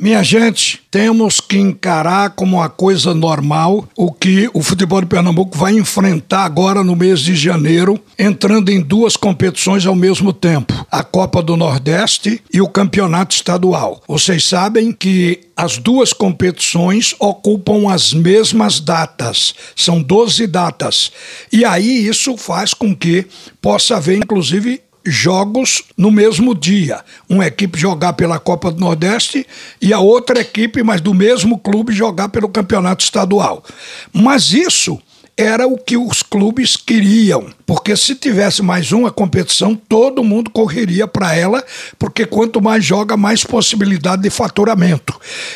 Minha gente, temos que encarar como uma coisa normal o que o futebol de Pernambuco vai enfrentar agora no mês de janeiro, entrando em duas competições ao mesmo tempo: a Copa do Nordeste e o Campeonato Estadual. Vocês sabem que as duas competições ocupam as mesmas datas, são 12 datas. E aí isso faz com que possa haver, inclusive, jogos no mesmo dia. Uma equipe jogar pela Copa do Nordeste e a outra equipe, mas do mesmo clube, jogar pelo campeonato estadual. Mas isso era o que os clubes queriam, porque se tivesse mais uma competição, todo mundo correria para ela, porque quanto mais joga, mais possibilidade de faturamento.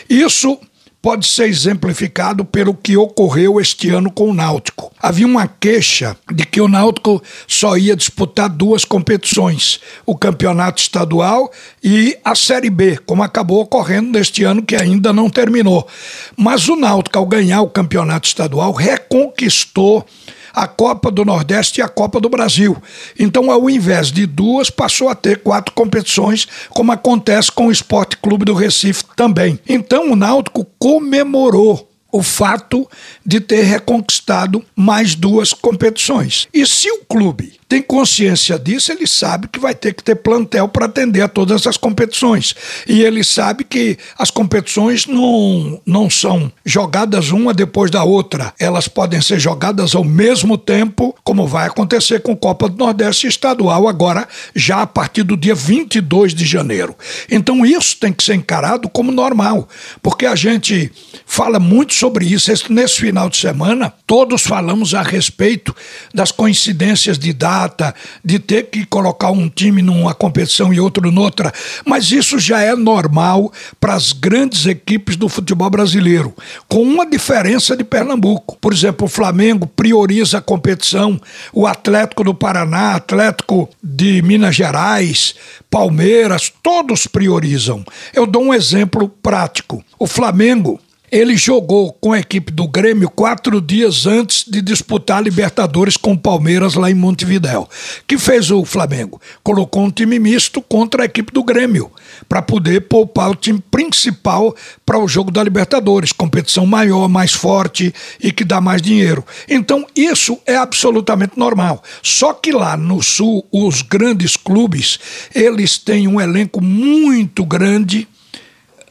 Isso pode ser exemplificado pelo que ocorreu este ano com o Náutico. Havia uma queixa de que o Náutico só ia disputar duas competições, o Campeonato Estadual e a Série B, como acabou ocorrendo neste ano que ainda não terminou. Mas o Náutico, ao ganhar o Campeonato Estadual, reconquistou a Copa do Nordeste e a Copa do Brasil. Então, ao invés de duas, passou a ter quatro competições, como acontece com o Esporte Clube do Recife também. Então, o Náutico comemorou o fato de ter reconquistado mais duas competições. E se o clube tem consciência disso, ele sabe que vai ter que ter plantel para atender a todas as competições. E ele sabe que as competições não, não são jogadas uma depois da outra. Elas podem ser jogadas ao mesmo tempo, como vai acontecer com Copa do Nordeste Estadual agora, já a partir do dia 22 de janeiro. Então isso tem que ser encarado como normal, porque a gente fala muito sobre isso. Nesse final de semana, todos falamos a respeito das coincidências de dados data, de ter que colocar um time numa competição e outro noutra, mas isso já é normal para as grandes equipes do futebol brasileiro, com uma diferença de Pernambuco. Por exemplo, o Flamengo prioriza a competição, o Atlético do Paraná, Atlético de Minas Gerais, Palmeiras, todos priorizam. Eu dou um exemplo prático. O Flamengo ele jogou com a equipe do Grêmio quatro dias antes de disputar a Libertadores com o Palmeiras lá em Montevidéu. que fez o Flamengo? Colocou um time misto contra a equipe do Grêmio, para poder poupar o time principal para o jogo da Libertadores, competição maior, mais forte e que dá mais dinheiro. Então, isso é absolutamente normal. Só que lá no Sul, os grandes clubes, eles têm um elenco muito grande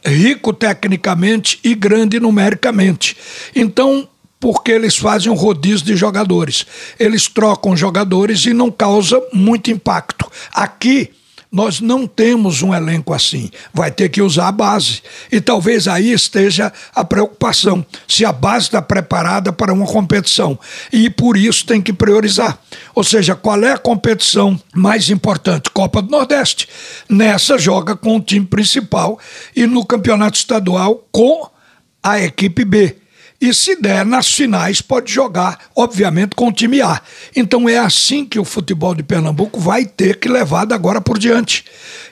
rico tecnicamente e grande numericamente. Então, porque eles fazem um rodízio de jogadores. Eles trocam jogadores e não causa muito impacto. Aqui nós não temos um elenco assim. Vai ter que usar a base. E talvez aí esteja a preocupação. Se a base está preparada para uma competição. E por isso tem que priorizar. Ou seja, qual é a competição mais importante? Copa do Nordeste. Nessa joga com o time principal e no campeonato estadual com a equipe B e se der nas finais pode jogar, obviamente, com o time A. Então é assim que o futebol de Pernambuco vai ter que levar da agora por diante.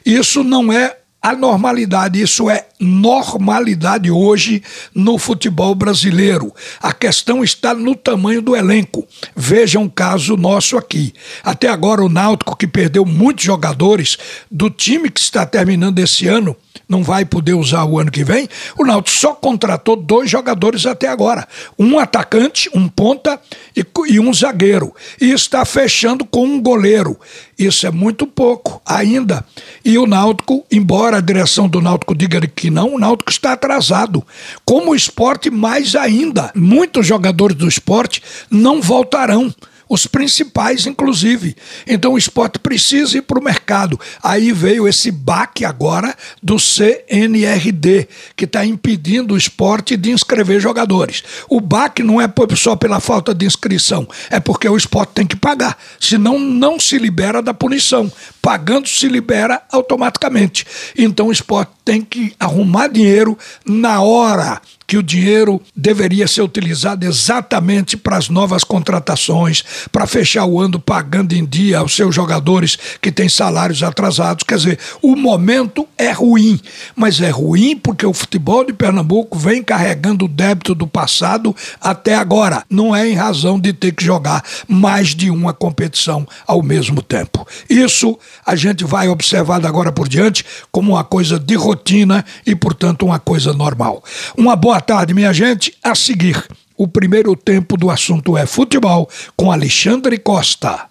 Isso não é a normalidade, isso é normalidade hoje no futebol brasileiro. A questão está no tamanho do elenco. Veja um caso nosso aqui. Até agora o Náutico que perdeu muitos jogadores do time que está terminando esse ano, não vai poder usar o ano que vem. O Náutico só contratou dois jogadores até agora, um atacante, um ponta e, e um zagueiro. E está fechando com um goleiro. Isso é muito pouco ainda. E o Náutico, embora a direção do Náutico diga que não, o Náutico está atrasado. Como o esporte, mais ainda. Muitos jogadores do esporte não voltarão os principais, inclusive. Então o esporte precisa ir para o mercado. Aí veio esse baque agora do CNRD, que está impedindo o esporte de inscrever jogadores. O baque não é só pela falta de inscrição, é porque o esporte tem que pagar, senão não se libera da punição. Pagando se libera automaticamente. Então o esporte tem que arrumar dinheiro na hora que o dinheiro deveria ser utilizado exatamente para as novas contratações, para fechar o ano pagando em dia aos seus jogadores que têm salários atrasados. Quer dizer, o momento é ruim, mas é ruim porque o futebol de Pernambuco vem carregando o débito do passado até agora. Não é em razão de ter que jogar mais de uma competição ao mesmo tempo. Isso a gente vai observar agora por diante como uma coisa de rotina e, portanto, uma coisa normal. Uma boa tarde, minha gente. A seguir, o primeiro tempo do assunto é futebol com Alexandre Costa.